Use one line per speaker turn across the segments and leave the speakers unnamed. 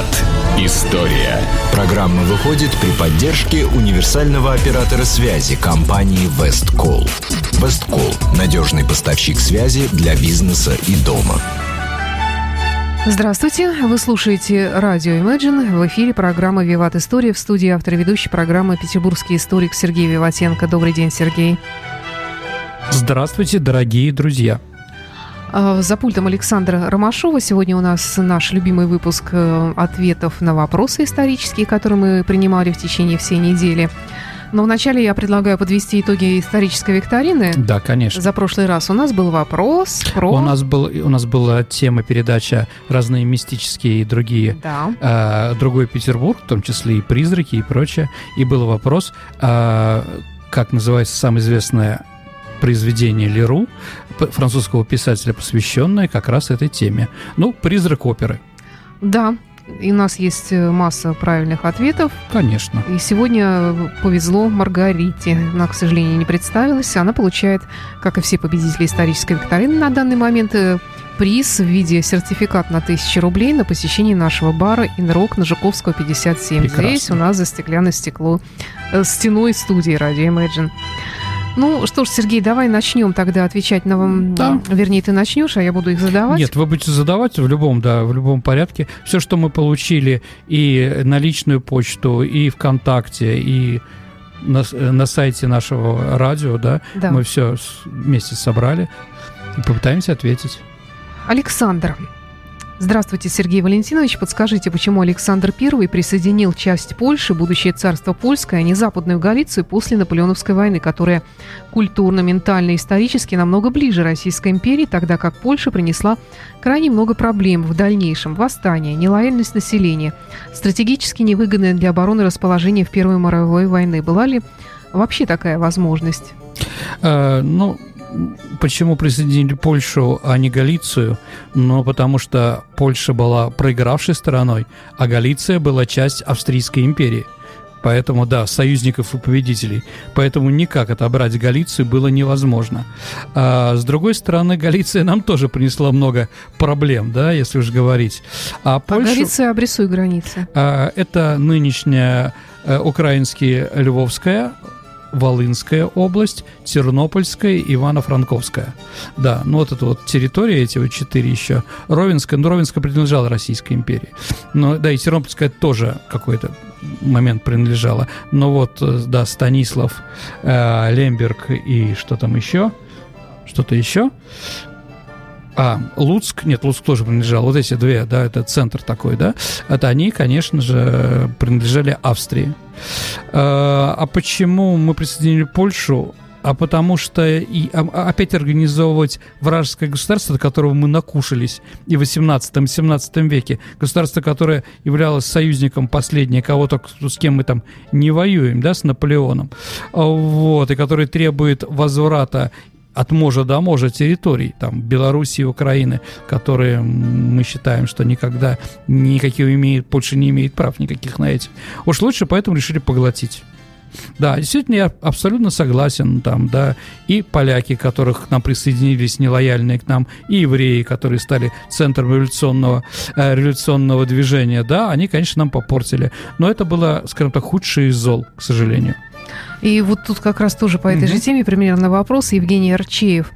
Виват История.
Программа выходит при поддержке универсального оператора связи компании Весткол. Весткол – надежный поставщик связи для бизнеса и дома.
Здравствуйте, вы слушаете радио Imagine. В эфире программа «Виват История» в студии автор ведущей программы петербургский историк Сергей Виватенко. Добрый день, Сергей.
Здравствуйте, дорогие друзья.
А, за пультом Александра Ромашова. Сегодня у нас наш любимый выпуск э, ответов на вопросы исторические, которые мы принимали в течение всей недели. Но вначале я предлагаю подвести итоги исторической викторины.
Да, конечно.
За прошлый раз у нас был вопрос про...
У нас, был, у нас была тема передача разные мистические и другие.
Да.
Э, другой Петербург, в том числе и призраки и прочее. И был вопрос, э, как называется самое известное произведение Леру, французского писателя, посвященное как раз этой теме. Ну, «Призрак оперы».
Да, и у нас есть э, масса правильных ответов.
Конечно.
И сегодня повезло Маргарите. Она, к сожалению, не представилась. Она получает, как и все победители исторической викторины на данный момент, э, приз в виде сертификат на 1000 рублей на посещение нашего бара «Инрок» на Жуковского, 57. Прекрасно. Здесь у нас за стеклянное стекло э, стеной студии «Радио Imagine». Ну что ж, Сергей, давай начнем тогда отвечать на вам. Да. Вернее, ты начнешь, а я буду их задавать.
Нет, вы будете задавать в любом, да, в любом порядке. Все, что мы получили и на личную почту, и ВКонтакте, и на, на сайте нашего радио, да, да, мы все вместе собрали и попытаемся ответить.
Александр, Здравствуйте, Сергей Валентинович. Подскажите, почему Александр I присоединил часть Польши, будущее царство польское, а не Западную Галицию после Наполеоновской войны, которая культурно, ментально, исторически намного ближе Российской империи, тогда как Польша принесла крайне много проблем в дальнейшем. Восстание, нелояльность населения, стратегически невыгодное для обороны расположение в Первой мировой войны. Была ли вообще такая возможность?
Э, ну, почему присоединили Польшу, а не Галицию? Ну, потому что Польша была проигравшей стороной, а Галиция была часть Австрийской империи. Поэтому, да, союзников и победителей. Поэтому никак отобрать Галицию было невозможно. А, с другой стороны, Галиция нам тоже принесла много проблем, да, если уж говорить.
А, а Польшу, а Галиция, обрисуй границы.
А, это нынешняя э, украинская Львовская Волынская область, Тернопольская, Ивано-Франковская. Да, ну вот это вот территория, эти вот четыре еще. Ровенская, ну Ровенская принадлежала Российской империи. Но, да, и Тернопольская тоже какой-то момент принадлежала. Но вот, э, да, Станислав, э, Лемберг и что там еще? Что-то еще? А, Луцк, нет, Луцк тоже принадлежал, вот эти две, да, это центр такой, да, это они, конечно же, принадлежали Австрии. А, а почему мы присоединили Польшу? а потому что и а, а опять организовывать вражеское государство, до которого мы накушались и в 18-17 веке, государство, которое являлось союзником последнее, кого только с кем мы там не воюем, да, с Наполеоном, вот, и которое требует возврата от можа до можа территорий, там, Белоруссии Украины, которые мы считаем, что никогда никаких имеет, Польша не имеет прав никаких на эти. Уж лучше поэтому решили поглотить. Да, действительно, я абсолютно согласен там, да, и поляки, которых к нам присоединились, нелояльные к нам, и евреи, которые стали центром революционного, э, революционного движения, да, они, конечно, нам попортили. Но это было, скажем так, худшее из зол, к сожалению.
И вот тут как раз тоже по этой угу. же теме примерно вопрос Евгений Арчеев.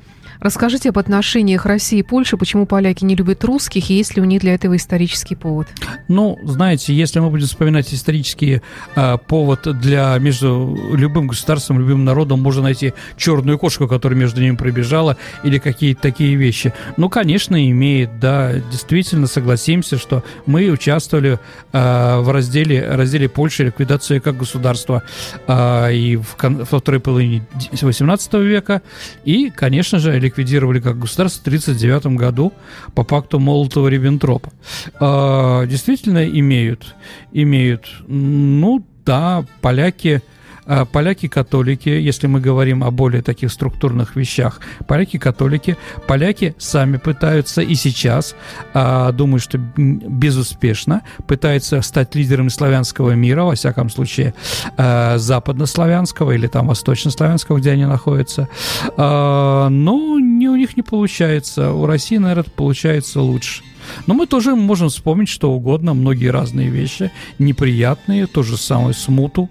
Расскажите об отношениях России и Польши, почему поляки не любят русских, и есть ли у них для этого исторический повод?
Ну, знаете, если мы будем вспоминать исторический э, повод для между любым государством, любым народом, можно найти черную кошку, которая между ними пробежала, или какие-то такие вещи. Ну, конечно, имеет, да, действительно согласимся, что мы участвовали э, в разделе, разделе Польши, ликвидации как государства э, и в, во второй половине 18 века, и, конечно же, ликвидировали как государство в 1939 году по пакту Молотова-Риббентропа. А, действительно имеют, имеют, ну да, поляки а, поляки-католики, если мы говорим о более таких структурных вещах, поляки-католики, поляки сами пытаются и сейчас, а, думаю, что безуспешно, пытаются стать лидерами славянского мира, во всяком случае, западнославянского или там восточнославянского, где они находятся, но не, у них не получается, у России, наверное, получается лучше. Но мы тоже можем вспомнить что угодно, многие разные вещи, неприятные, то же самое смуту,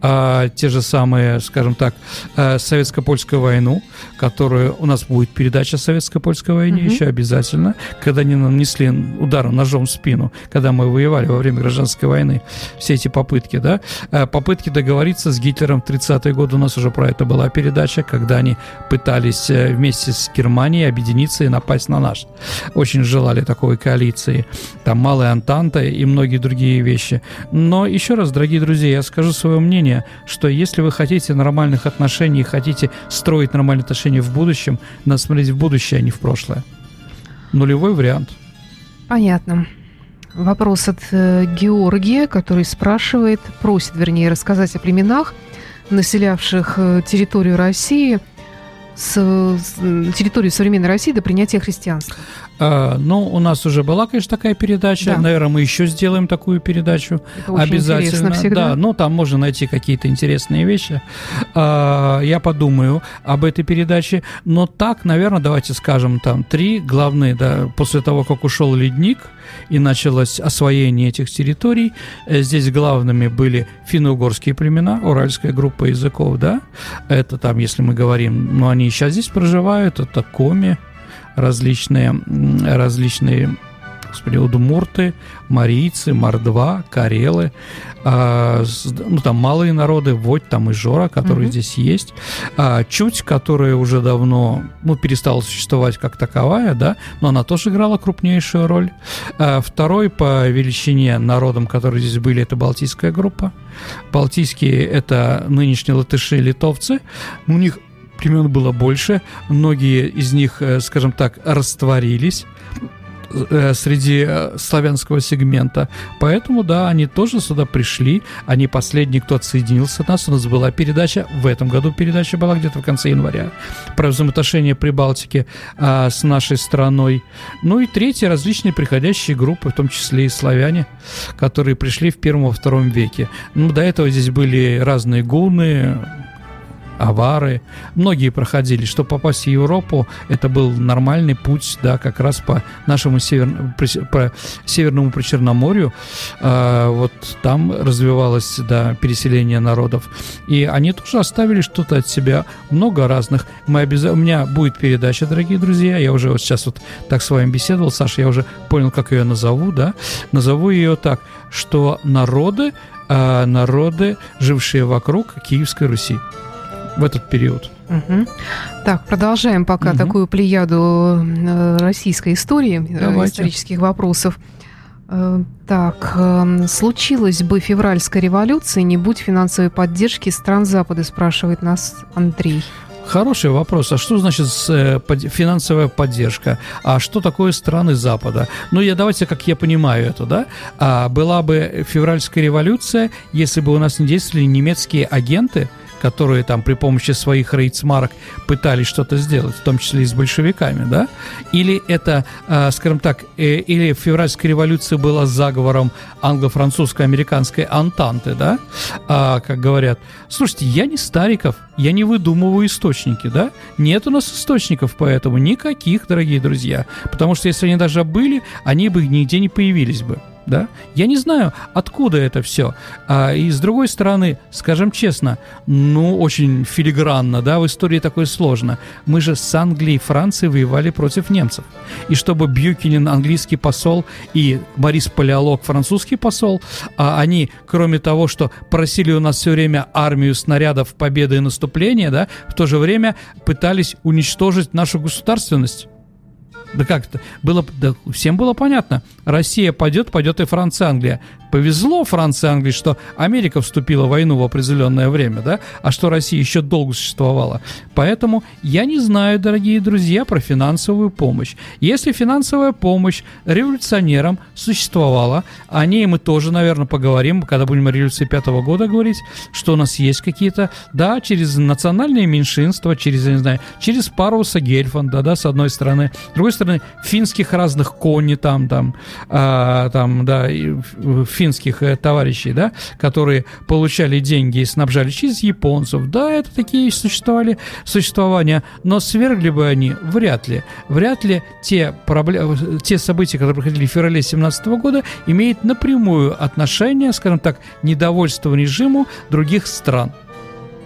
а, те же самые, скажем так, а, советско-польскую войну, которую у нас будет передача советско-польской войне mm-hmm. еще обязательно, когда они нанесли удар ножом в спину, когда мы воевали во время гражданской войны, все эти попытки, да, а, попытки договориться с Гитлером в 30-е годы, у нас уже про это была передача, когда они пытались э, вместе с Германией объединиться и напасть на наш. Очень желали такой коалиции, там Малая Антанта и многие другие вещи. Но еще раз, дорогие друзья, я скажу свое свое мнение, что если вы хотите нормальных отношений, хотите строить нормальные отношения в будущем, надо смотреть в будущее, а не в прошлое. Нулевой вариант.
Понятно. Вопрос от э, Георгия, который спрашивает, просит, вернее, рассказать о племенах, населявших э, территорию России – с, с территории современной России до принятия христианства?
А, ну, у нас уже была, конечно, такая передача. Да. Наверное, мы еще сделаем такую передачу.
Это очень Обязательно. Всегда.
Да, ну там можно найти какие-то интересные вещи. А, я подумаю об этой передаче. Но так, наверное, давайте скажем, там три главные, да, после того, как ушел ледник и началось освоение этих территорий, э, здесь главными были финно-угорские племена, уральская группа языков, да, это там, если мы говорим, ну, они сейчас здесь проживают, это коми, различные, различные господи, удмурты, марийцы, мордва, карелы, а, ну, там малые народы, Водь, там и Жора, которые mm-hmm. здесь есть, а, Чуть, которая уже давно, ну, перестала существовать как таковая, да, но она тоже играла крупнейшую роль. А, второй по величине народом, которые здесь были, это Балтийская группа. Балтийские – это нынешние латыши и литовцы. У них племен было больше, многие из них, э, скажем так, растворились э, среди э, славянского сегмента. Поэтому, да, они тоже сюда пришли. Они последний, кто отсоединился от нас. У нас была передача, в этом году передача была где-то в конце января, про взаимоотношения Прибалтики а, с нашей страной. Ну и третье, различные приходящие группы, в том числе и славяне, которые пришли в первом-втором веке. Ну, до этого здесь были разные гуны, авары. Многие проходили, что попасть в Европу, это был нормальный путь, да, как раз по нашему север, по Северному Причерноморью. А, вот там развивалось, да, переселение народов. И они тоже оставили что-то от себя, много разных. Мы обяза... У меня будет передача, дорогие друзья, я уже вот сейчас вот так с вами беседовал, Саша, я уже понял, как ее назову, да, назову ее так, что народы, а, народы, жившие вокруг Киевской Руси в этот период.
Угу. Так, продолжаем пока угу. такую плеяду э, российской истории, э, Давайте. исторических вопросов. Э, так, эм, случилась бы февральская революция, не будь финансовой поддержки стран Запада, спрашивает нас Андрей.
Хороший вопрос. А что значит финансовая поддержка? А что такое страны Запада? Ну, я давайте, как я понимаю это, да? А была бы февральская революция, если бы у нас не действовали немецкие агенты, которые там при помощи своих рейцмарок пытались что-то сделать, в том числе и с большевиками, да? Или это, э, скажем так, э, или февральская революция была заговором англо-французско-американской антанты, да? А, как говорят. Слушайте, я не Стариков, я не выдумываю источники, да? Нет у нас источников поэтому никаких, дорогие друзья. Потому что если они даже были, они бы нигде не появились бы да? Я не знаю, откуда это все. А, и с другой стороны, скажем честно, ну, очень филигранно, да, в истории такое сложно. Мы же с Англией и Францией воевали против немцев. И чтобы Бьюкинин, английский посол, и Борис Палеолог, французский посол, а они, кроме того, что просили у нас все время армию снарядов победы и наступления, да, в то же время пытались уничтожить нашу государственность. Да как это? Было, да, всем было понятно. Россия пойдет, пойдет и Франция, Англия. Повезло Франции Англии, что Америка вступила в войну в определенное время, да, а что Россия еще долго существовала. Поэтому я не знаю, дорогие друзья, про финансовую помощь. Если финансовая помощь революционерам существовала, о ней мы тоже, наверное, поговорим, когда будем о революции пятого года говорить, что у нас есть какие-то, да, через национальные меньшинства, через, я не знаю, через Паруса Гельфанда, да, с одной стороны, с другой стороны, финских разных кони там, там, а, там, да, финских э, товарищей, да, которые получали деньги и снабжали через японцев. Да, это такие существовали существования, но свергли бы они вряд ли. Вряд ли те, проблемы, те события, которые проходили в феврале 2017 года, имеют напрямую отношение, скажем так, недовольство режиму других стран.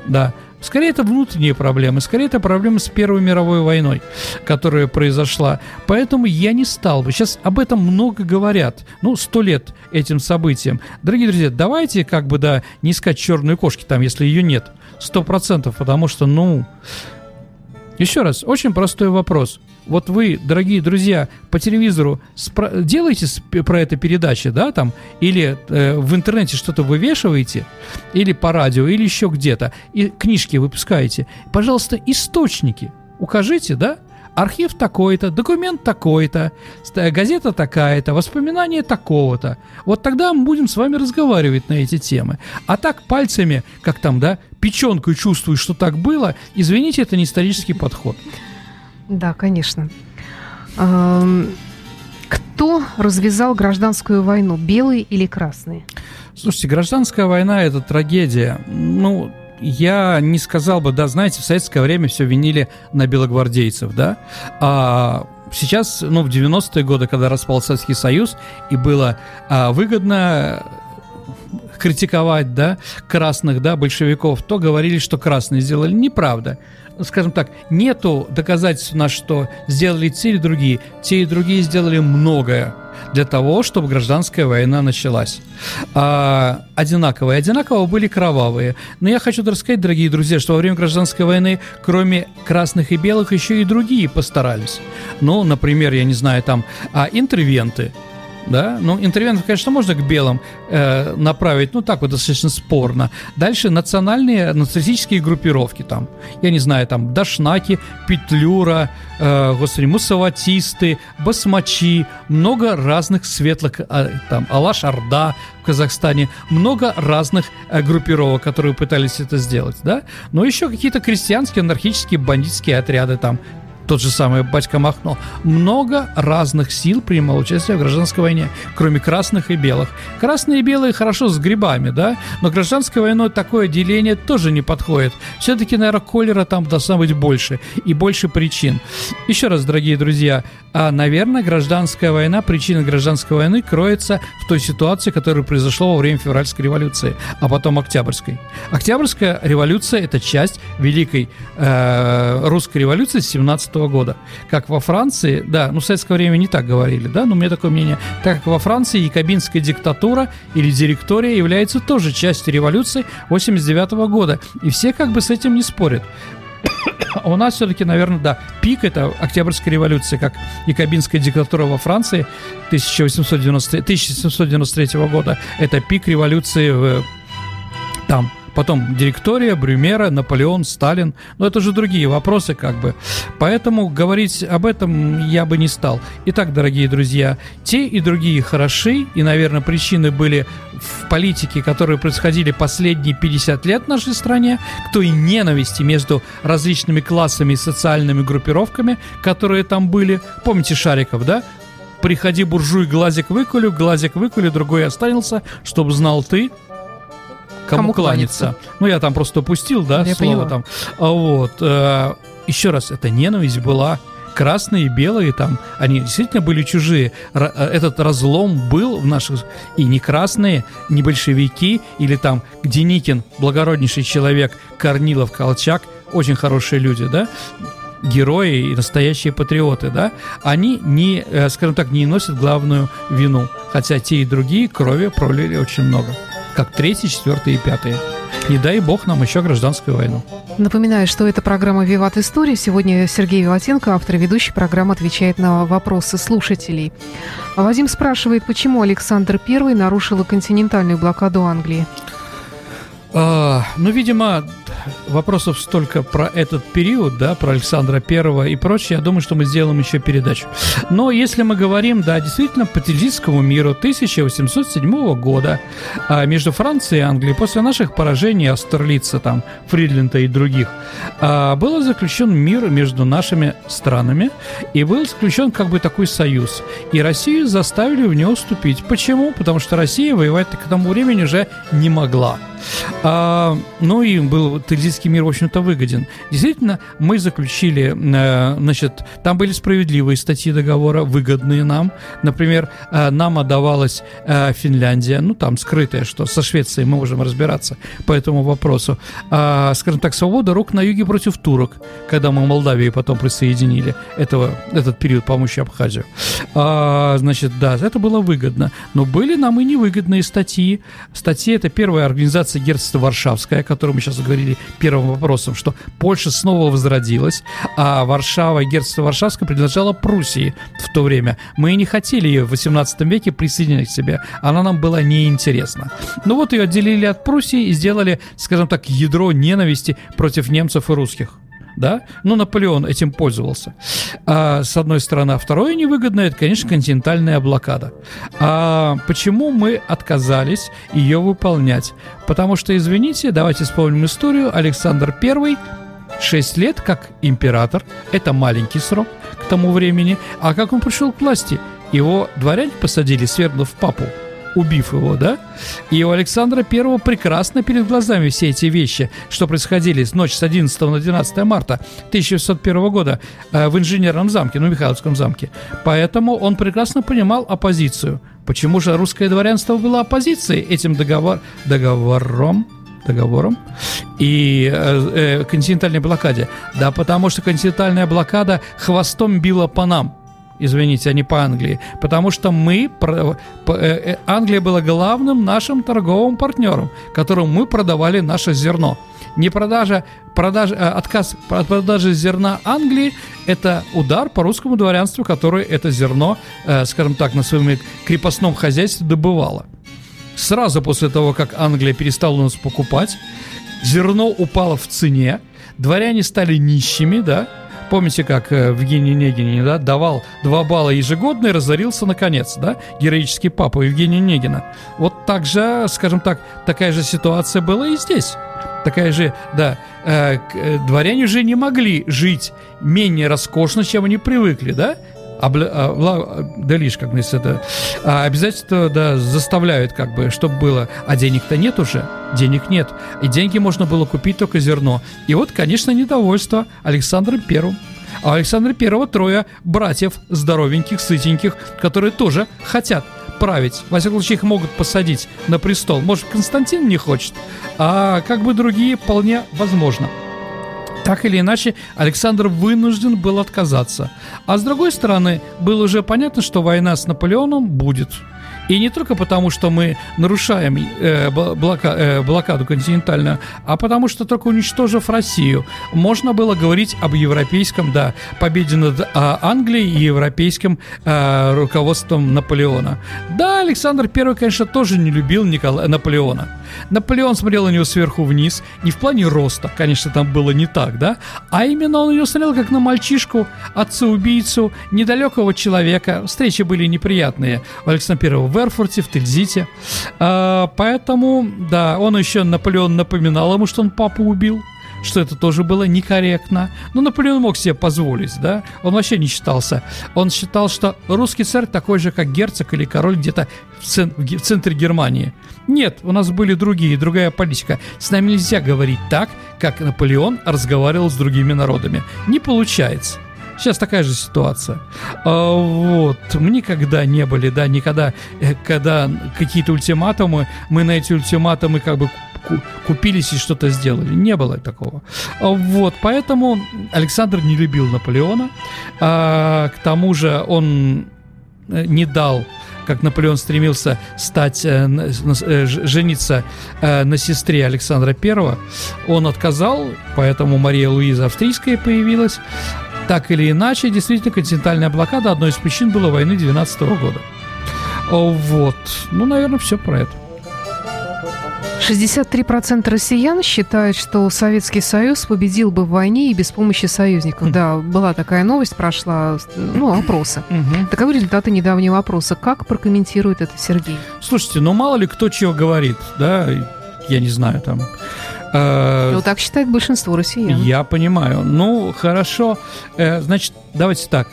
Да, Скорее, это внутренние проблемы, скорее, это проблемы с Первой мировой войной, которая произошла. Поэтому я не стал бы. Сейчас об этом много говорят. Ну, сто лет этим событиям. Дорогие друзья, давайте как бы, да, не искать черные кошки там, если ее нет. Сто процентов, потому что, ну... Еще раз, очень простой вопрос вот вы, дорогие друзья, по телевизору спро- делаете про это передачи, да, там, или э, в интернете что-то вывешиваете, или по радио, или еще где-то, и книжки выпускаете, пожалуйста, источники укажите, да, архив такой-то, документ такой-то, газета такая-то, воспоминания такого-то. Вот тогда мы будем с вами разговаривать на эти темы. А так пальцами, как там, да, печенкой чувствую, что так было, извините, это не исторический подход.
Да, конечно. Кто развязал гражданскую войну, белые или красные?
Слушайте, гражданская война – это трагедия. Ну, я не сказал бы, да, знаете, в советское время все винили на белогвардейцев, да, а сейчас, ну, в 90-е годы, когда распал Советский Союз, и было а, выгодно критиковать, да, красных, да, большевиков, то говорили, что красные сделали. Неправда скажем так, нету доказательств на что сделали те или другие. Те и другие сделали многое для того, чтобы гражданская война началась. А, одинаковые. Одинаково были кровавые. Но я хочу рассказать, дорогие друзья, что во время гражданской войны, кроме красных и белых, еще и другие постарались. Ну, например, я не знаю, там, а, интервенты – да, ну, интервентов, конечно, можно к белым э, направить, ну, так вот достаточно спорно. Дальше национальные, националистические группировки там, я не знаю, там, Дашнаки, Петлюра, э, господи, мусаватисты, басмачи, много разных светлых, э, там, Алаш-Орда в Казахстане, много разных э, группировок, которые пытались это сделать, да, но еще какие-то крестьянские, анархические, бандитские отряды там, тот же самый Батька Махно, много разных сил принимал участие в гражданской войне, кроме красных и белых. Красные и белые хорошо с грибами, да, но гражданской войной такое деление тоже не подходит. Все-таки, наверное, колера там должна быть больше и больше причин. Еще раз, дорогие друзья, а, наверное, гражданская война, причина гражданской войны кроется в той ситуации, которая произошла во время февральской революции, а потом октябрьской. Октябрьская революция – это часть великой э, русской революции 17 года. Как во Франции, да, ну в советское время не так говорили, да, но у меня такое мнение, так как во Франции якобинская диктатура или директория является тоже частью революции 89 года. И все как бы с этим не спорят. А у нас все-таки, наверное, да, пик это Октябрьская революция, как якобинская диктатура во Франции 1890, 1793 года. Это пик революции в, там, потом директория, Брюмера, Наполеон, Сталин. Но это же другие вопросы как бы. Поэтому говорить об этом я бы не стал. Итак, дорогие друзья, те и другие хороши, и, наверное, причины были в политике, которые происходили последние 50 лет в нашей стране, к той ненависти между различными классами и социальными группировками, которые там были. Помните Шариков, да? Приходи, буржуй, глазик выкулю, глазик выкулю, другой останется, чтобы знал ты, кому, кому кланяться. кланяться. Ну, я там просто упустил, да, я слово поняла. там. А вот. Э, еще раз, эта ненависть была красные и белые там, они действительно были чужие. Р- э, этот разлом был в наших... И не красные, не большевики, или там Деникин, благороднейший человек, Корнилов, Колчак, очень хорошие люди, да, герои и настоящие патриоты, да, они не, э, скажем так, не носят главную вину, хотя те и другие крови пролили очень много как третий, четвертый и пятый. Не дай бог нам еще гражданскую войну.
Напоминаю, что это программа «Виват История». Сегодня Сергей Виватенко, автор и ведущий программы, отвечает на вопросы слушателей. Вадим спрашивает, почему Александр I нарушил континентальную блокаду Англии?
А, ну, видимо, вопросов столько про этот период, да, про Александра Первого и прочее, я думаю, что мы сделаем еще передачу. Но если мы говорим, да, действительно, по Тильзитскому миру 1807 года а, между Францией и Англией после наших поражений Австралица, там, Фридленда и других, а, был заключен мир между нашими странами, и был заключен как бы такой союз. И Россию заставили в него вступить. Почему? Потому что Россия воевать к тому времени уже не могла. А, ну и был Тильзитский мир, в общем-то, выгоден. Действительно, мы заключили, э, значит, там были справедливые статьи договора, выгодные нам. Например, э, нам отдавалась э, Финляндия, ну там скрытая, что со Швецией мы можем разбираться по этому вопросу. А, скажем так, свобода рук на юге против турок, когда мы Молдавии потом присоединили этого, этот период помощи Абхазию. А, значит, да, это было выгодно. Но были нам и невыгодные статьи. Статьи – это первая организация организация герцогства Варшавская, о которой мы сейчас говорили первым вопросом, что Польша снова возродилась, а Варшава, герцогство Варшавское принадлежало Пруссии в то время. Мы не хотели ее в 18 веке присоединить к себе, она нам была неинтересна. Ну вот ее отделили от Пруссии и сделали, скажем так, ядро ненависти против немцев и русских да? Ну, Наполеон этим пользовался. А, с одной стороны. А второе невыгодное, это, конечно, континентальная блокада. А почему мы отказались ее выполнять? Потому что, извините, давайте вспомним историю. Александр I 6 лет как император, это маленький срок к тому времени, а как он пришел к власти? Его дворяне посадили, свергнув папу убив его, да? И у Александра Первого прекрасно перед глазами все эти вещи, что происходили с ночи с 11 на 12 марта 1601 года э, в инженерном замке, ну, Михайловском замке. Поэтому он прекрасно понимал оппозицию. Почему же русское дворянство было оппозицией этим договор... договором? договором и э, э, континентальной блокаде? Да потому что континентальная блокада хвостом била по нам – извините, а не по Англии, потому что мы, э, э, Англия была главным нашим торговым партнером, которому мы продавали наше зерно. Не продажа, продажа, э, отказ от продажи зерна Англии – это удар по русскому дворянству, которое это зерно, скажем так, на своем крепостном хозяйстве добывало. Сразу после того, как Англия перестала у нас покупать, зерно упало в цене, дворяне стали нищими, да, Помните, как э, Евгений Негин да, давал 2 балла ежегодно и разорился наконец, да, героический папа Евгения Негина. Вот так же, скажем так, такая же ситуация была и здесь. Такая же, да, э, э, дворяне уже не могли жить менее роскошно, чем они привыкли, да, обла, а, да лишь как бы это а обязательства да, заставляют как бы, чтобы было, а денег-то нет уже, денег нет, и деньги можно было купить только зерно. И вот, конечно, недовольство Александром Первым. А у Александра Первого трое братьев здоровеньких, сытеньких, которые тоже хотят править. Во всяком случае, их могут посадить на престол. Может, Константин не хочет, а как бы другие вполне возможно. Так или иначе, Александр вынужден был отказаться. А с другой стороны, было уже понятно, что война с Наполеоном будет. И не только потому, что мы нарушаем э, блока, э, блокаду континентальную, а потому что только уничтожив Россию, можно было говорить об европейском, да, победе над э, Англией и европейским э, руководством Наполеона. Да, Александр I, конечно, тоже не любил Никола... Наполеона. Наполеон смотрел на него сверху вниз, не в плане роста, конечно, там было не так, да, а именно он на него смотрел как на мальчишку, отца-убийцу, недалекого человека. Встречи были неприятные у Александра I в Эрфурте, в Тильзите. А, поэтому, да, он еще, Наполеон напоминал ему, что он папу убил что это тоже было некорректно. Но Наполеон мог себе позволить, да? Он вообще не считался. Он считал, что русский царь такой же, как герцог или король где-то в, цен- в центре Германии. Нет, у нас были другие, другая политика. С нами нельзя говорить так, как Наполеон разговаривал с другими народами. Не получается. Сейчас такая же ситуация. А, вот. Мы никогда не были, да, никогда, э, когда какие-то ультиматумы, мы на эти ультиматумы как бы купились и что-то сделали. Не было такого. Вот, поэтому Александр не любил Наполеона. А, к тому же он э, не дал как Наполеон стремился стать, э, э, жениться на сестре Александра I, он отказал, поэтому Мария Луиза Австрийская появилась. Так или иначе, действительно, континентальная блокада одной из причин была войны 12 года. Вот. Ну, наверное, все про это.
63% россиян считают, что Советский Союз победил бы в войне и без помощи союзников. Да, была такая новость, прошла, ну, опросы. Таковы результаты недавнего опроса. Как прокомментирует это Сергей?
Слушайте, ну мало ли кто чего говорит, да, я не знаю, там...
э, Ну, так считает большинство россиян.
Я понимаю. Ну, хорошо. Э, Значит, давайте так.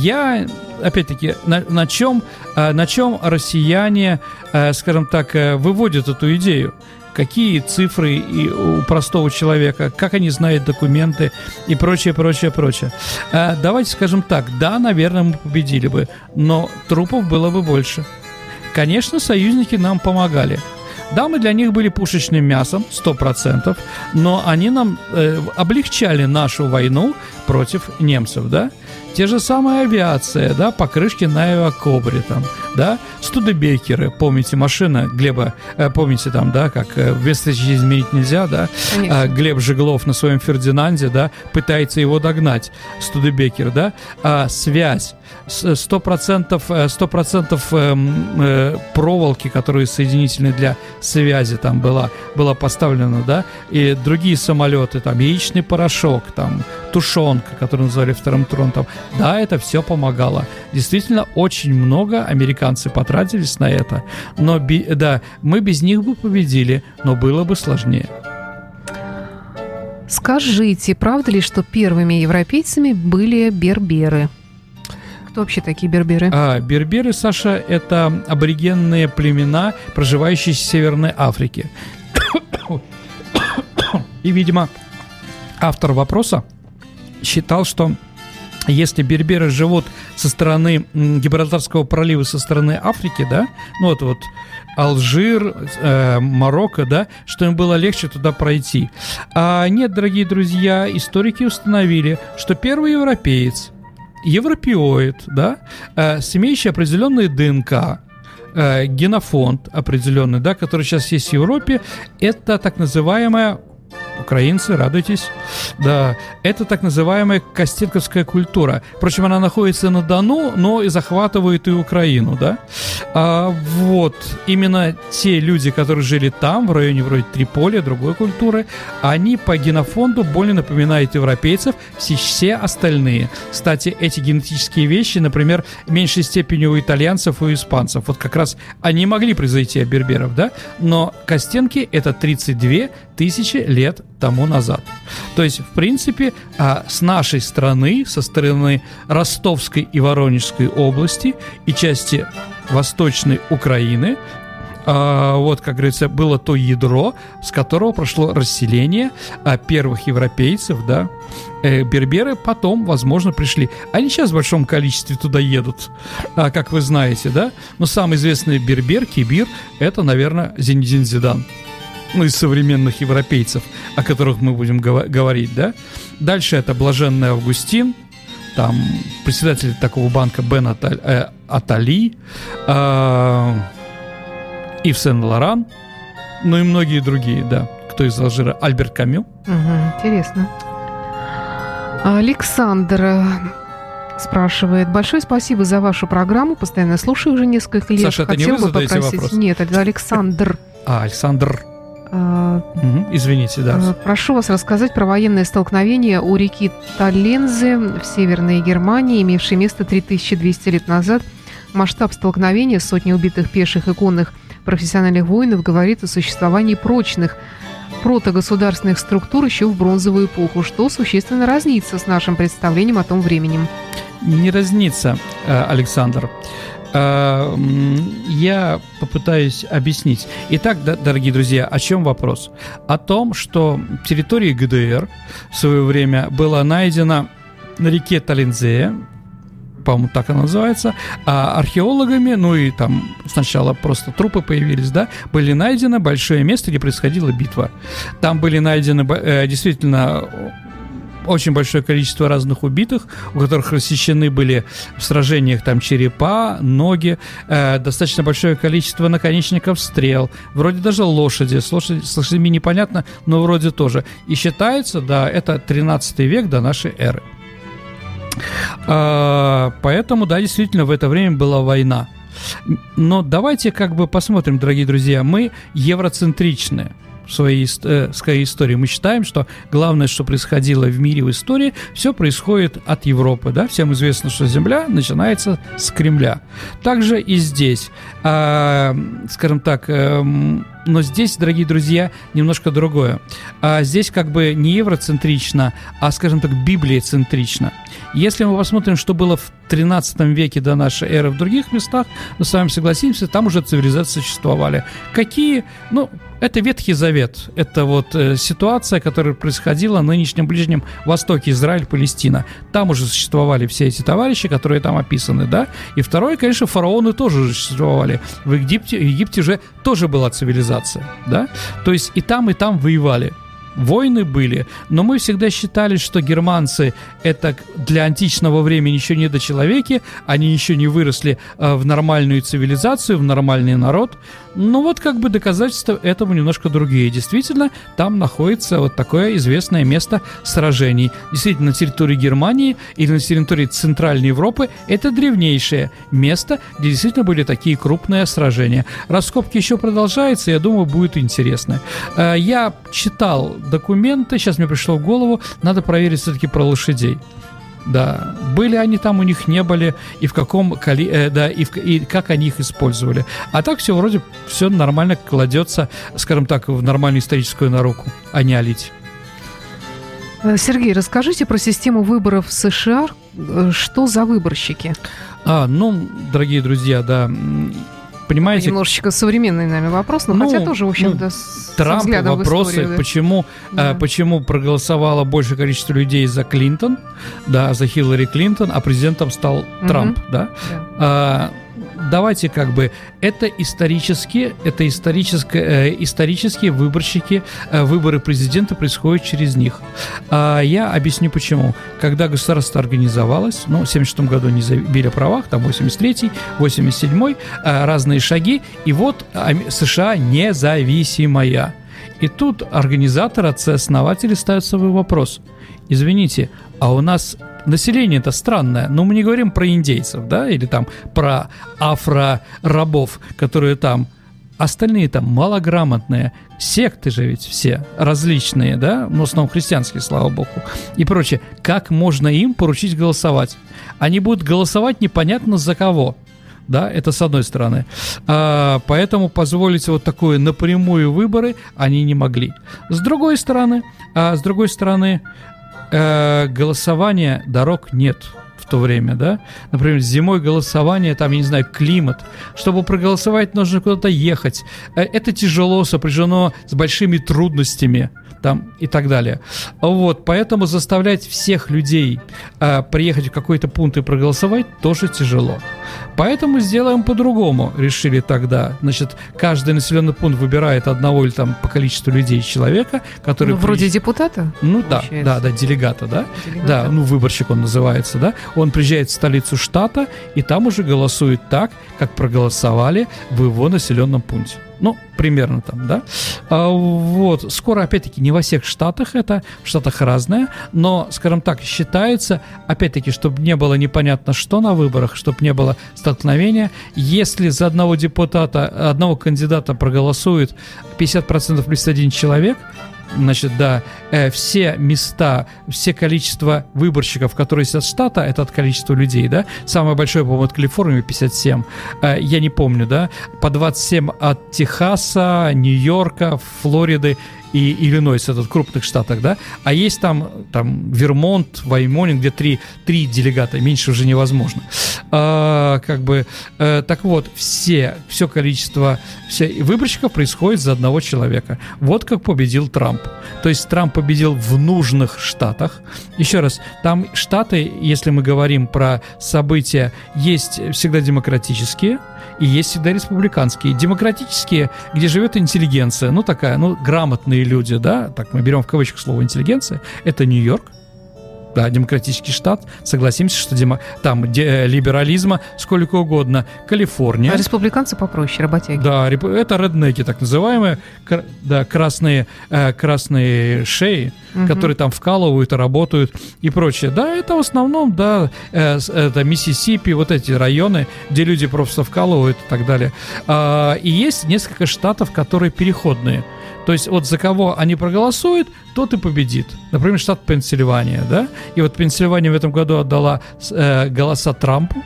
Я, опять-таки, на, на чем, э, на чем россияне, э, скажем так, выводят эту идею? Какие цифры и у простого человека, как они знают документы и прочее, прочее, прочее. Э, Давайте скажем так, да, наверное, мы победили бы, но трупов было бы больше. Конечно, союзники нам помогали. Да, мы для них были пушечным мясом, 100%, но они нам э, облегчали нашу войну против немцев, да? Те же самые авиация, да, покрышки на авиакобре там, да, студебекеры, помните, машина Глеба, э, помните там, да, как э, вместо изменить нельзя, да,
Конечно.
а, Глеб Жеглов на своем Фердинанде, да, пытается его догнать, Студебекер, да, а, связь, с- сто процентов, э, сто процентов эм, э, проволоки, которые соединительны для связи там была, была поставлена, да, и другие самолеты, там, яичный порошок, там, тушенка, которую называли вторым тронтом, да, это все помогало. Действительно, очень много американцы потратились на это, но, да, мы без них бы победили, но было бы сложнее.
Скажите, правда ли, что первыми европейцами были берберы? Кто вообще такие берберы?
А, берберы, Саша, это аборигенные племена, проживающие в Северной Африке. И, видимо, автор вопроса считал, что если берберы живут со стороны Гибралтарского пролива, со стороны Африки, да, ну вот вот Алжир, э, Марокко, да, что им было легче туда пройти. А нет, дорогие друзья, историки установили, что первый европеец, европеоид, да, э, с имеющий определенные ДНК, э, генофонд определенный, да, который сейчас есть в Европе, это так называемая Украинцы, радуйтесь. Да, это так называемая костенковская культура. Впрочем, она находится на Дону, но и захватывает и Украину, да. А, вот, именно те люди, которые жили там, в районе вроде Триполи, другой культуры, они по генофонду более напоминают европейцев, все, все остальные. Кстати, эти генетические вещи, например, в меньшей степени у итальянцев и у испанцев. Вот как раз они могли произойти от берберов, да, но Костенки это 32 тысячи лет тому назад. То есть, в принципе, а, с нашей стороны, со стороны Ростовской и Воронежской области и части Восточной Украины, а, вот, как говорится, было то ядро, с которого прошло расселение а, первых европейцев, да. Э, берберы потом, возможно, пришли. Они сейчас в большом количестве туда едут, как вы знаете, да. Но самый известный бербер, кибир, это, наверное, Зинедин Зидан ну, из современных европейцев, о которых мы будем гова- говорить, да. Дальше это Блаженный Августин, там председатель такого банка Бен Аталь- э, Атали, э, Ив Сен-Лоран, ну и многие другие, да. Кто из Алжира? Альберт Камю.
Мгм, интересно. Александр э, спрашивает. Большое спасибо за вашу программу. Постоянно слушаю уже несколько лет.
Саша, это не
Хотел
вы
бы попросить...
вопрос?
Нет, это Александр.
А, Александр. Мгм, Извините, да.
э, Прошу вас рассказать про военное столкновение у реки Таллензе в Северной Германии, имевшее место 3200 лет назад. Масштаб столкновения, сотни убитых пеших и конных профессиональных воинов, говорит о существовании прочных протогосударственных структур еще в бронзовую эпоху, что существенно разнится с нашим представлением о том времени.
не разнится, э, Александр. М, Я попытаюсь объяснить. Итак, дорогие друзья, о чем вопрос? О том, что территория ГДР в свое время была найдена на реке Талинзе, по-моему, так она называется, а археологами, ну и там сначала просто трупы появились, да, были найдено большое место, где происходила битва. Там были найдены э, действительно очень большое количество разных убитых, у которых рассечены были в сражениях там черепа, ноги, э, достаточно большое количество наконечников стрел, вроде даже лошади, с, лошади, с лошадьми непонятно, но вроде тоже. И считается, да, это 13 век до нашей эры. А, поэтому, да, действительно, в это время была война. Но давайте как бы посмотрим, дорогие друзья, мы евроцентричные своей, э, своей истории. Мы считаем, что главное, что происходило в мире, в истории, все происходит от Европы. Да? Всем известно, что Земля начинается с Кремля. Также и здесь. Э, скажем так, э, но здесь, дорогие друзья, немножко другое. А здесь как бы не евроцентрично, а, скажем так, библиецентрично. Если мы посмотрим, что было в 13 веке до нашей эры в других местах, мы с вами согласимся, там уже цивилизации существовали. Какие? Ну, это Ветхий Завет. Это вот э, ситуация, которая происходила на нынешнем Ближнем Востоке, Израиль, Палестина. Там уже существовали все эти товарищи, которые там описаны, да. И второе, конечно, фараоны тоже существовали. В Египте, в Египте же тоже была цивилизация, да. То есть и там, и там воевали войны были, но мы всегда считали, что германцы это для античного времени еще не до человеки, они еще не выросли э, в нормальную цивилизацию, в нормальный народ. Ну вот как бы доказательства этому немножко другие. Действительно, там находится вот такое известное место сражений. Действительно, на территории Германии или на территории Центральной Европы это древнейшее место, где действительно были такие крупные сражения. Раскопки еще продолжаются, я думаю, будет интересно. Э, я читал документы, сейчас мне пришло в голову, надо проверить все-таки про лошадей. Да, были они там, у них не были, и в каком коли, э, да, и, в, и как они их использовали. А так все вроде все нормально кладется, скажем так, в нормальную историческую науку, а не олить.
Э, Сергей, расскажите про систему выборов в США. Э, что за выборщики?
А, ну, дорогие друзья, да, понимаете...
Немножечко современный, наверное, вопрос, но ну, хотя тоже, в общем-то, ну,
с Трамп вопросы, историю, да? почему, да. а, почему проголосовало большее количество людей за Клинтон, да, за Хиллари Клинтон, а президентом стал угу. Трамп, да? да. А, давайте как бы это исторические, это исторические, э, исторические выборщики, э, выборы президента происходят через них. А я объясню почему. Когда государство организовалось, ну, в 76 году не забили о правах, там 83-й, 87-й, э, разные шаги, и вот США независимая. И тут организатор, отцы-основатели ставят свой вопрос. Извините, а у нас население это странное, но мы не говорим про индейцев, да, или там про афро-рабов, которые там Остальные там малограмотные, секты же ведь все различные, да, ну, в основном христианские, слава богу, и прочее. Как можно им поручить голосовать? Они будут голосовать непонятно за кого. Да, это с одной стороны. А, поэтому позволить вот такое напрямую выборы они не могли. С другой стороны, а, с другой стороны, э, голосования дорог нет то время, да? Например, зимой голосование, там, я не знаю, климат. Чтобы проголосовать, нужно куда-то ехать. Э, это тяжело, сопряжено с большими трудностями там и так далее. Вот, поэтому заставлять всех людей э, приехать в какой-то пункт и проголосовать тоже тяжело. Поэтому сделаем по-другому, решили тогда. Значит, каждый населенный пункт выбирает одного или там по количеству людей человека, который... Ну,
вроде приезж... депутата?
Ну да, да, да, делегата, да? Делегата. Да, ну выборщик он называется, да? Он приезжает в столицу штата и там уже голосует так, как проголосовали в его населенном пункте. Ну, примерно там, да. А, вот, скоро, опять-таки, не во всех штатах это, в штатах разное, но, скажем так, считается, опять-таки, чтобы не было непонятно что на выборах, чтобы не было столкновения, если за одного депутата, одного кандидата проголосует 50% плюс один человек, значит, да, э, все места, все количество выборщиков, которые сидят штата, это от количества людей, да, самое большое, по-моему, от Калифорнии 57, э, я не помню, да, по 27 от Техаса, Нью-Йорка, Флориды и Иллинойс, это в крупных штатах, да, а есть там, там Вермонт, Ваймонинг, где три, три делегата, меньше уже невозможно. А, как бы, э, так вот, все, все количество все выборщиков происходит за одного человека. Вот как победил Трамп. То есть Трамп победил в нужных штатах. Еще раз, там штаты, если мы говорим про события, есть всегда демократические, и есть всегда республиканские. Демократические, где живет интеллигенция, ну такая, ну грамотные люди, да, так мы берем в кавычках слово интеллигенция, это Нью-Йорк, Да, демократический штат. Согласимся, что демо, там де, либерализма сколько угодно. Калифорния.
А республиканцы попроще, работяги.
Да, это реднеки, так называемые. Кр, да, красные, э, красные шеи, угу. которые там вкалывают и работают и прочее. Да, это в основном, да, э, это Миссисипи, вот эти районы, где люди просто вкалывают и так далее. А, и есть несколько штатов, которые переходные. То есть вот за кого они проголосуют, тот и победит. Например, штат Пенсильвания, да? И вот Пенсильвания в этом году отдала э, голоса Трампу.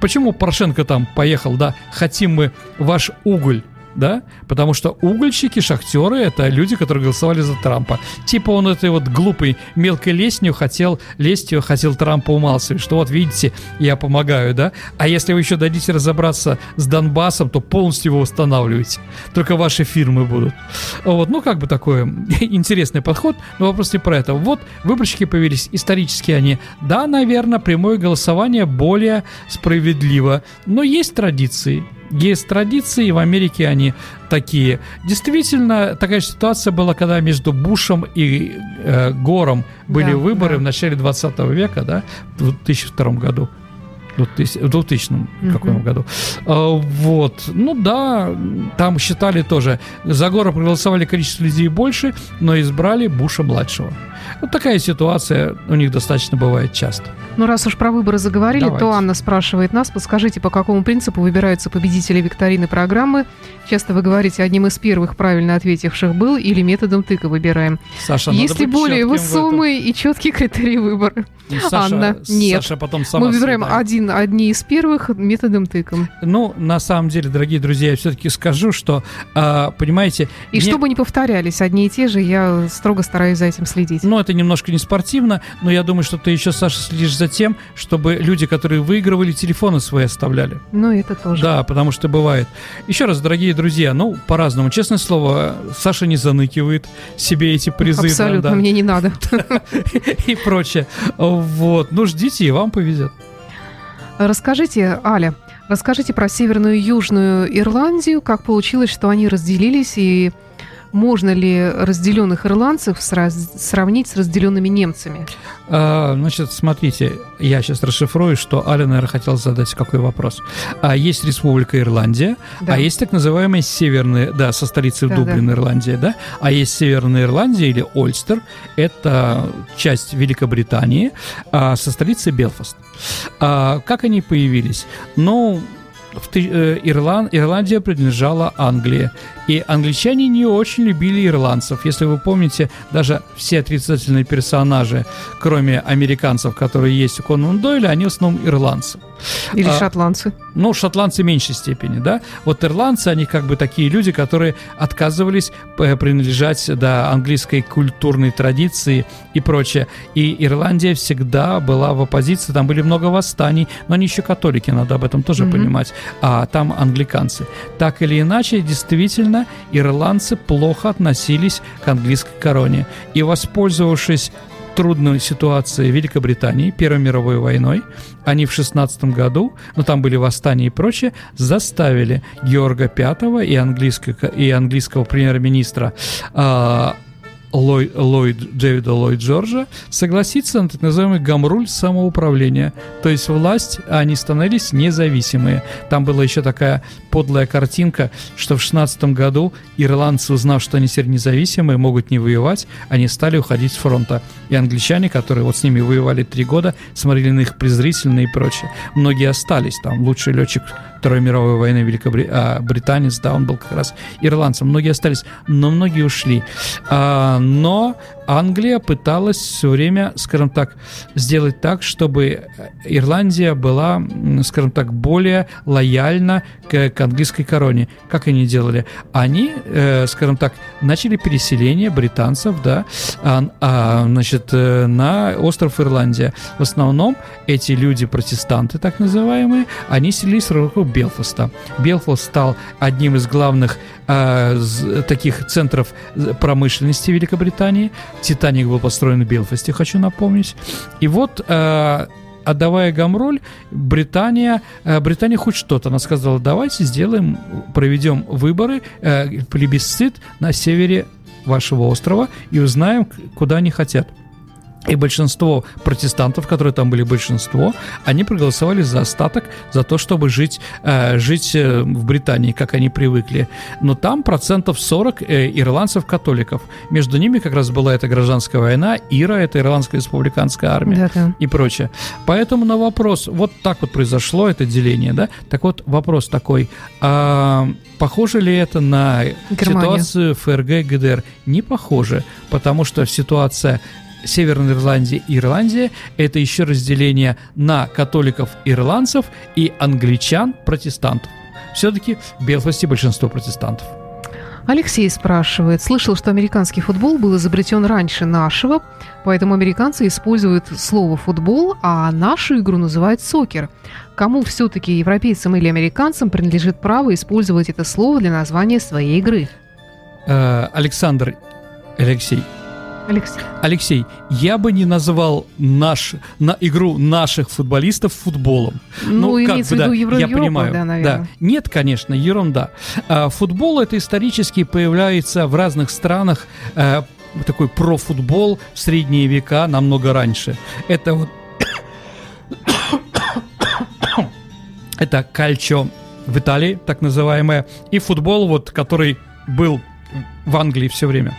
Почему Порошенко там поехал, да? Хотим мы ваш уголь да, потому что угольщики, шахтеры — это люди, которые голосовали за Трампа. Типа он этой вот глупой мелкой лестью хотел, лестью хотел Трампа умалсывать, что вот видите, я помогаю, да, а если вы еще дадите разобраться с Донбассом, то полностью его устанавливаете, только ваши фирмы будут. Вот, ну как бы такой интересный подход, но вопрос не про это. Вот выборщики появились, исторически они, да, наверное, прямое голосование более справедливо, но есть традиции, есть традиции, и в Америке они такие. Действительно, такая ситуация была, когда между Бушем и э, Гором были да, выборы да. в начале 20 века, да, в 2002 году. В 2000 uh-huh. каком году. А, вот. Ну да, там считали тоже. За Гора проголосовали количество людей больше, но избрали Буша-младшего. Вот такая ситуация у них достаточно бывает часто.
Ну, раз уж про выборы заговорили, Давайте. то Анна спрашивает нас, подскажите, по какому принципу выбираются победители викторины программы? Часто вы говорите, одним из первых правильно ответивших был или методом тыка выбираем.
Саша,
Есть ли более весомые и четкие критерии выбора?
Ну, Саша,
Анна, нет.
Саша потом сама
Мы выбираем один, одни из первых методом тыком.
Ну, на самом деле, дорогие друзья, я все-таки скажу, что, а, понимаете...
И не... чтобы не повторялись одни и те же, я строго стараюсь за этим следить.
Ну, это немножко не спортивно, но я думаю, что ты еще, Саша, следишь за тем, чтобы люди, которые выигрывали, телефоны свои оставляли.
Ну, это тоже.
Да, потому что бывает. Еще раз, дорогие друзья, ну, по-разному. Честное слово, Саша не заныкивает себе эти призы.
Абсолютно, да, мне не надо.
И прочее. Вот. Ну, ждите, и вам повезет.
Расскажите, Аля, расскажите про Северную и Южную Ирландию, как получилось, что они разделились и можно ли разделенных ирландцев сравнить с разделенными немцами?
А, значит, смотрите, я сейчас расшифрую, что Аля, наверное, хотел задать какой вопрос. А, есть Республика Ирландия, да. а есть так называемая Северная, да, со столицей да, Дублин, да. Ирландия, да, а есть Северная Ирландия или Ольстер, это часть Великобритании, а, со столицей Белфаст. А, как они появились? Ну, в, э, Ирланд, Ирландия принадлежала Англии. И англичане не очень любили ирландцев. Если вы помните, даже все отрицательные персонажи, кроме американцев, которые есть у Конан Дойля, они в основном ирландцы.
Или а, шотландцы.
Ну, шотландцы в меньшей степени, да. Вот ирландцы, они как бы такие люди, которые отказывались э, принадлежать, да, английской культурной традиции и прочее. И Ирландия всегда была в оппозиции, там были много восстаний, но они еще католики, надо об этом тоже mm-hmm. понимать. А там англиканцы. Так или иначе, действительно, ирландцы плохо относились к английской короне. И воспользовавшись трудной ситуацией Великобритании, Первой мировой войной, они в 16 году, ну там были восстания и прочее, заставили Георга V и, английского, и английского премьер-министра э, Лой, Ллойд, Дэвида Ллойд Джорджа согласиться на так называемый гамруль самоуправления. То есть власть, они становились независимые. Там была еще такая подлая картинка, что в 16 году ирландцы, узнав, что они теперь независимые, могут не воевать, они стали уходить с фронта. И англичане, которые вот с ними воевали три года, смотрели на них презрительно и прочее. Многие остались. Там лучший летчик Второй мировой войны Великобританец, а, да, он был как раз ирландцем. Многие остались, но многие ушли. А, но Англия пыталась все время, скажем так, сделать так, чтобы Ирландия была, скажем так, более лояльна к, к английской короне. Как они делали? Они, э, скажем так, начали переселение британцев, да, а, а, значит, э, на остров Ирландия. В основном эти люди, протестанты так называемые, они селились вокруг Белфаста. Белфаст стал одним из главных э, таких центров промышленности Великобритании. Титаник был построен в Белфасте, хочу напомнить. И вот э, отдавая Гамроль, Британия, э, Британия хоть что-то, она сказала, давайте сделаем, проведем выборы, э, плебисцит на севере вашего острова и узнаем, куда они хотят. И большинство протестантов, которые там были большинство, они проголосовали за остаток, за то, чтобы жить, э, жить э, в Британии, как они привыкли. Но там процентов 40 э, ирландцев-католиков. Между ними как раз была эта гражданская война, Ира, это Ирландская республиканская армия да, да. и прочее. Поэтому на вопрос, вот так вот произошло это деление, да? Так вот, вопрос такой, а, похоже ли это на Германия. ситуацию ФРГ ГДР? Не похоже, потому что ситуация Северной Ирландии и Ирландия – это еще разделение на католиков-ирландцев и англичан-протестантов. Все-таки в Белфасте большинство протестантов.
Алексей спрашивает, слышал, что американский футбол был изобретен раньше нашего, поэтому американцы используют слово «футбол», а нашу игру называют «сокер». Кому все-таки, европейцам или американцам, принадлежит право использовать это слово для названия своей игры?
Э, Александр, Алексей,
Алексей.
Алексей, я бы не назвал наш, на игру наших футболистов футболом.
Ну, ну как бы, да, Евро я понимаю. Да, наверное.
да. Нет, конечно, ерунда. А, футбол это исторически появляется в разных странах. А, такой профутбол в средние века намного раньше. Это вот это кальчо в Италии, так называемое, и футбол, вот, который был в Англии все время.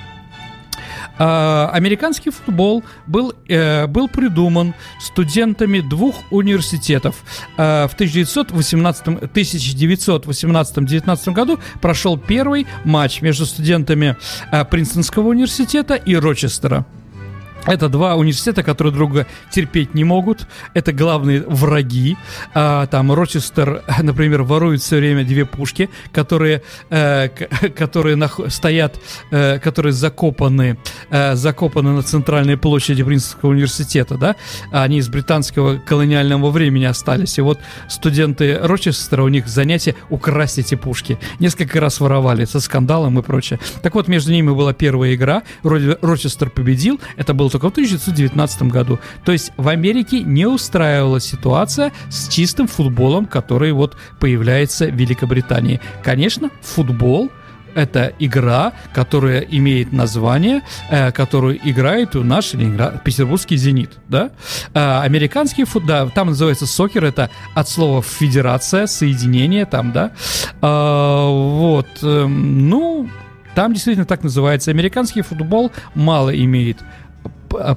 А, американский футбол был, э, был придуман студентами двух университетов. А, в 1918-19 году прошел первый матч между студентами а, Принстонского университета и Рочестера. Это два университета, которые друга терпеть не могут. Это главные враги. А, там Рочестер, например, ворует все время две пушки, которые, э, которые нах- стоят, э, которые закопаны, э, закопаны на центральной площади Принстонского университета, да? Они из британского колониального времени остались. И вот студенты Рочестера, у них занятие украсть эти пушки. Несколько раз воровали со скандалом и прочее. Так вот, между ними была первая игра. Рочестер победил. Это был только в 1919 году. То есть в Америке не устраивала ситуация с чистым футболом, который вот появляется в Великобритании. Конечно, футбол это игра, которая имеет название, э, которую играет у наш Ленинград, петербургский «Зенит». Да? Э, американский футбол, да, там называется сокер, это от слова «федерация», «соединение», там, да. Э, вот, э, ну, там действительно так называется. Американский футбол мало имеет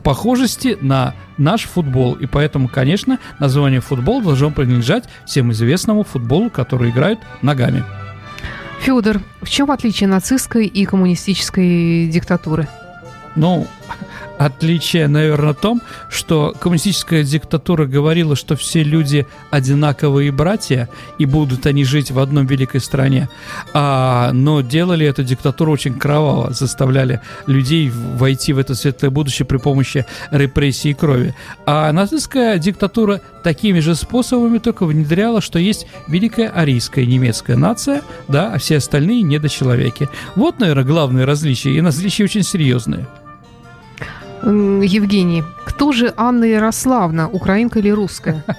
похожести на наш футбол. И поэтому, конечно, название футбол должно принадлежать всем известному футболу, который играют ногами.
Федор, в чем отличие нацистской и коммунистической диктатуры?
Ну, Отличие, наверное, в том, что коммунистическая диктатура говорила, что все люди одинаковые братья, и будут они жить в одном великой стране. А, но делали эту диктатуру очень кроваво, заставляли людей войти в это светлое будущее при помощи репрессий и крови. А нацистская диктатура такими же способами только внедряла, что есть великая арийская немецкая нация, да, а все остальные недочеловеки. Вот, наверное, главное различие, и различия очень серьезные.
Евгений, кто же Анна Ярославна, украинка или русская?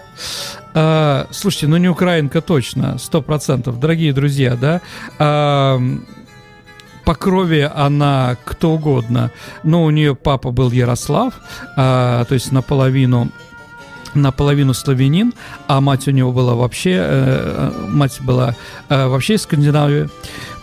А, слушайте, ну не украинка точно, сто процентов, дорогие друзья, да. А, по крови она кто угодно. Но у нее папа был Ярослав, а, то есть наполовину наполовину славянин, а мать у него была вообще, э, мать была э, вообще из Скандинавии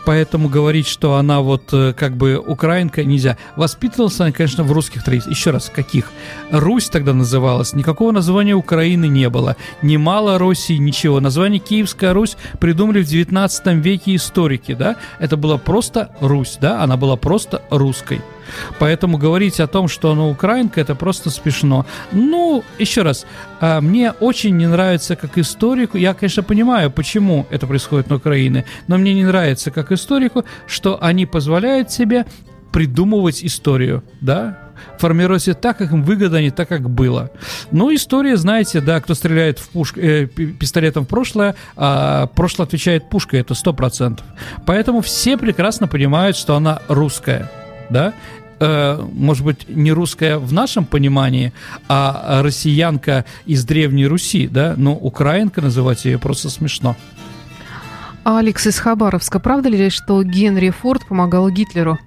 поэтому говорить, что она вот э, как бы украинка, нельзя. Воспитывалась она, конечно, в русских традициях. Еще раз, каких? Русь тогда называлась, никакого названия Украины не было. Ни Мало Руси, ничего. Название Киевская Русь придумали в 19 веке историки, да? Это была просто Русь, да? Она была просто русской. Поэтому говорить о том, что она украинка, это просто смешно. Ну, еще раз, а, мне очень не нравится как историку, я, конечно, понимаю, почему это происходит на Украине, но мне не нравится как историку, что они позволяют себе придумывать историю, да, формируйте так, как им выгодно, а не так, как было. Ну, история, знаете, да, кто стреляет в пуш... э, пистолетом в прошлое, а прошлое отвечает пушкой, это сто процентов. Поэтому все прекрасно понимают, что она русская да, э, может быть, не русская в нашем понимании, а россиянка из Древней Руси, да, но украинка называть ее просто смешно.
Алекс из Хабаровска, правда ли, что Генри Форд помогал Гитлеру?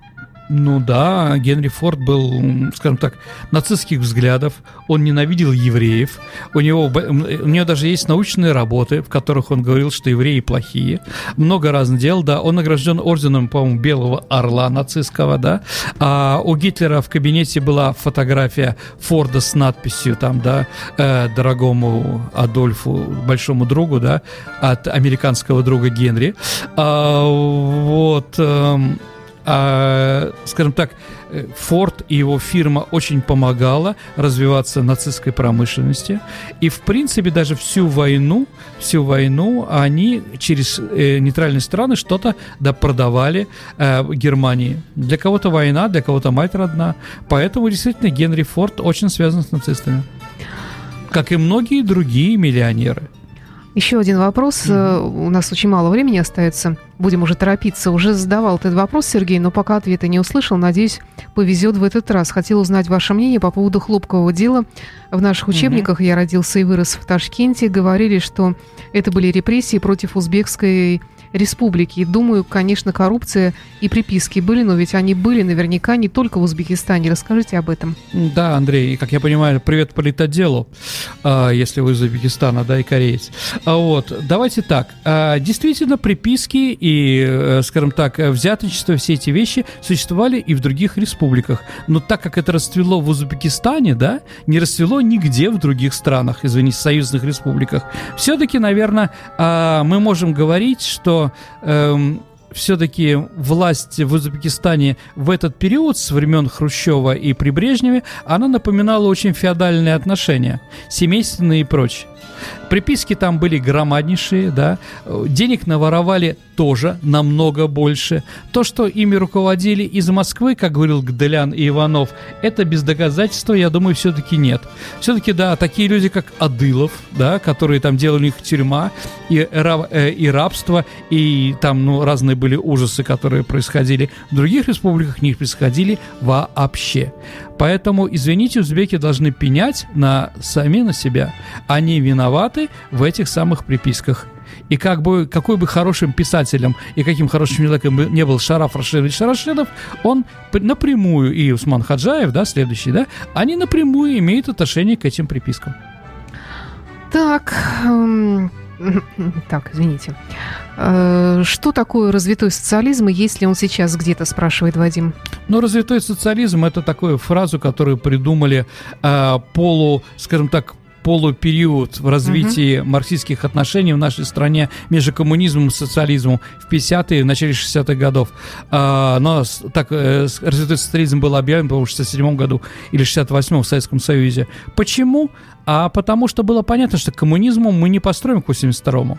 Ну да, Генри Форд был, скажем так, нацистских взглядов, он ненавидел евреев, у него, у него даже есть научные работы, в которых он говорил, что евреи плохие, много разных дел, да, он награжден орденом, по-моему, Белого Орла нацистского, да, а у Гитлера в кабинете была фотография Форда с надписью там, да, э, дорогому Адольфу, большому другу, да, от американского друга Генри, а, вот, э, а, скажем так, э, Форд и его фирма очень помогала развиваться нацистской промышленности. И, в принципе, даже всю войну, всю войну они через э, нейтральные страны что-то да, продавали э, Германии. Для кого-то война, для кого-то мать родна. Поэтому, действительно, Генри Форд очень связан с нацистами. Как и многие другие миллионеры.
Еще один вопрос. Mm-hmm. У нас очень мало времени остается. Будем уже торопиться. Уже задавал этот вопрос, Сергей, но пока ответа не услышал. Надеюсь, повезет в этот раз. Хотел узнать ваше мнение по поводу хлопкового дела. В наших учебниках mm-hmm. «Я родился и вырос в Ташкенте» говорили, что это были репрессии против узбекской республики. И думаю, конечно, коррупция и приписки были, но ведь они были наверняка не только в Узбекистане. Расскажите об этом.
Да, Андрей, как я понимаю, привет политоделу, а, если вы из Узбекистана, да, и кореец. А вот, давайте так. А, действительно, приписки и, э, скажем так, взяточество, все эти вещи существовали и в других республиках. Но так как это расцвело в Узбекистане, да, не расцвело нигде в других странах, извините, союзных республиках. Все-таки, наверное, мы можем говорить, что эм, все-таки власть в Узбекистане в этот период с времен Хрущева и при Брежневе, она напоминала очень феодальные отношения, семейственные и прочее. Приписки там были громаднейшие, да, денег наворовали тоже намного больше. То, что ими руководили из Москвы, как говорил Гделян и Иванов, это без доказательства, я думаю, все-таки нет. Все-таки, да, такие люди, как Адылов, да, которые там делали у них тюрьма и, э, и рабство, и там, ну, разные были ужасы, которые происходили в других республиках, не происходили вообще. Поэтому, извините, узбеки должны пенять на сами на себя. Они виноваты в этих самых приписках. И как бы, какой бы хорошим писателем и каким хорошим человеком не был Шараф Рашидович Шарашидов, он напрямую, и Усман Хаджаев, да, следующий, да, они напрямую имеют отношение к этим припискам.
Так, эм, так, извините. Э, что такое развитой социализм, и есть ли он сейчас где-то, спрашивает Вадим?
Ну, развитой социализм – это такую фразу, которую придумали э, полу, скажем так, полупериод в развитии угу. марксистских отношений в нашей стране между коммунизмом и социализмом в 50-е, в начале 60-х годов. А, но так э, развитой социализм был объявлен, по-моему, в 67 году или 68-м в Советском Союзе. Почему? А потому что было понятно, что коммунизму мы не построим к 82-му.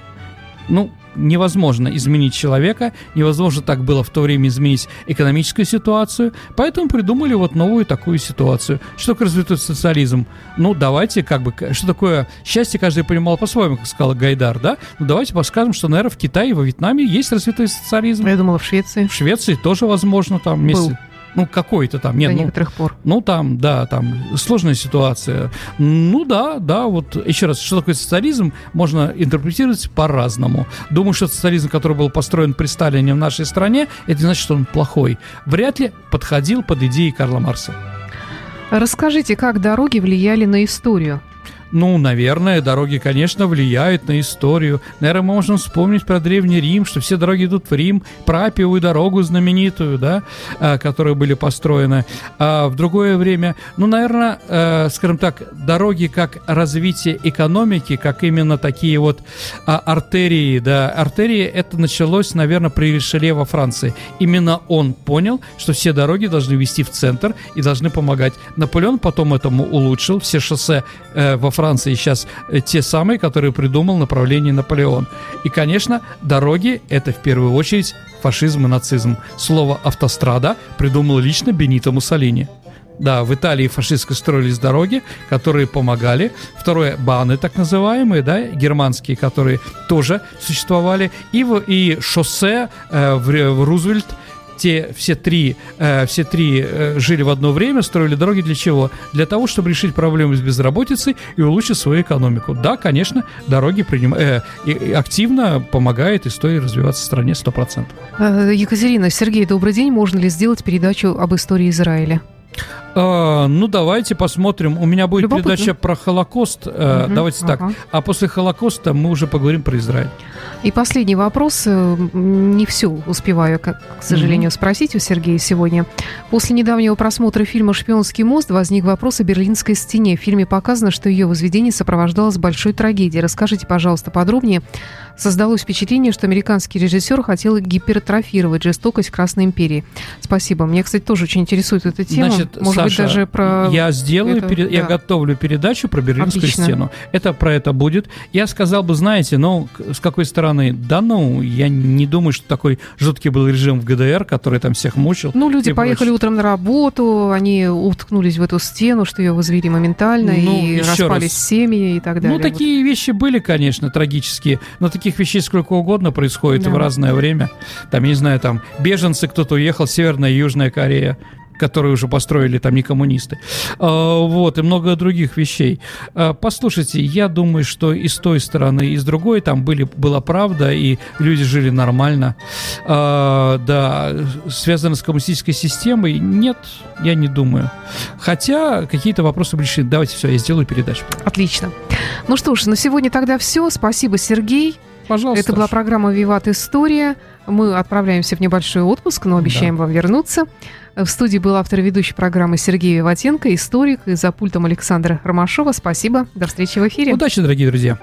Ну, невозможно изменить человека, невозможно так было в то время изменить экономическую ситуацию, поэтому придумали вот новую такую ситуацию. Что такое развитой социализм? Ну, давайте как бы, что такое счастье, каждый понимал по-своему, как сказал Гайдар, да? Ну, давайте подскажем, что, наверное, в Китае и во Вьетнаме есть развитой социализм.
Я думала, в Швеции.
В Швеции тоже возможно, там вместе... Был ну, какой-то там.
Нет,
До
ну, некоторых пор.
Ну, там, да, там сложная ситуация. Ну, да, да, вот еще раз, что такое социализм, можно интерпретировать по-разному. Думаю, что социализм, который был построен при Сталине в нашей стране, это не значит, что он плохой. Вряд ли подходил под идеи Карла Марса.
Расскажите, как дороги влияли на историю?
Ну, наверное, дороги, конечно, влияют на историю. Наверное, мы можем вспомнить про Древний Рим, что все дороги идут в Рим, про Апиевую дорогу знаменитую, да, а, которые были построены. А в другое время, ну, наверное, э, скажем так, дороги как развитие экономики, как именно такие вот а, артерии, да, артерии, это началось, наверное, при Ришеле во Франции. Именно он понял, что все дороги должны вести в центр и должны помогать. Наполеон потом этому улучшил, все шоссе э, во Франции сейчас э, те самые, которые придумал направление Наполеон. И, конечно, дороги – это в первую очередь фашизм и нацизм. Слово «автострада» придумал лично Бенито Муссолини. Да, в Италии фашистско строились дороги, которые помогали. Второе, баны так называемые, да, германские, которые тоже существовали. И, в, и шоссе э, в, в Рузвельт те все три, э, все три э, жили в одно время, строили дороги для чего? Для того, чтобы решить проблемы с безработицей и улучшить свою экономику. Да, конечно, дороги приним... э, и, и активно помогает истории развиваться в стране 100%.
Э, Екатерина, Сергей, добрый день. Можно ли сделать передачу об истории Израиля?
А, ну, давайте посмотрим. У меня будет Любопытно. передача про Холокост. Угу, давайте ага. так. А после Холокоста мы уже поговорим про Израиль.
И последний вопрос. Э, не все успеваю, к сожалению, угу. спросить у Сергея сегодня. После недавнего просмотра фильма «Шпионский мост» возник вопрос о Берлинской стене. В фильме показано, что ее возведение сопровождалось большой трагедией. Расскажите, пожалуйста, подробнее Создалось впечатление, что американский режиссер хотел гипертрофировать жестокость Красной империи. Спасибо. Меня, кстати, тоже очень интересует эта тема.
Значит, Может Быть, даже про... Я сделаю, это, пере... да. я готовлю передачу про Берлинскую Отлично. стену. Это про это будет. Я сказал бы, знаете, ну, с какой стороны? Да ну, я не думаю, что такой жуткий был режим в ГДР, который там всех мучил.
Ну, люди поехали прочее. утром на работу, они уткнулись в эту стену, что ее возвели моментально, ну, и распались раз. семьи и так далее.
Ну, такие вот. вещи были, конечно, трагические, но таких вещей сколько угодно происходит да. в разное время. Там, я не знаю, там беженцы, кто-то уехал, Северная и Южная Корея которые уже построили там не коммунисты. А, вот, и много других вещей. А, послушайте, я думаю, что и с той стороны, и с другой там были, была правда, и люди жили нормально. А, да, связано с коммунистической системой? Нет, я не думаю. Хотя какие-то вопросы были решены. Давайте все, я сделаю передачу.
Отлично. Ну что ж, на сегодня тогда все. Спасибо, Сергей.
Пожалуйста.
Это была программа «Виват История». Мы отправляемся в небольшой отпуск, но обещаем да. вам вернуться. В студии был автор ведущей программы Сергей Виватенко, историк, и за пультом Александра Ромашова. Спасибо. До встречи в эфире.
Удачи, дорогие друзья.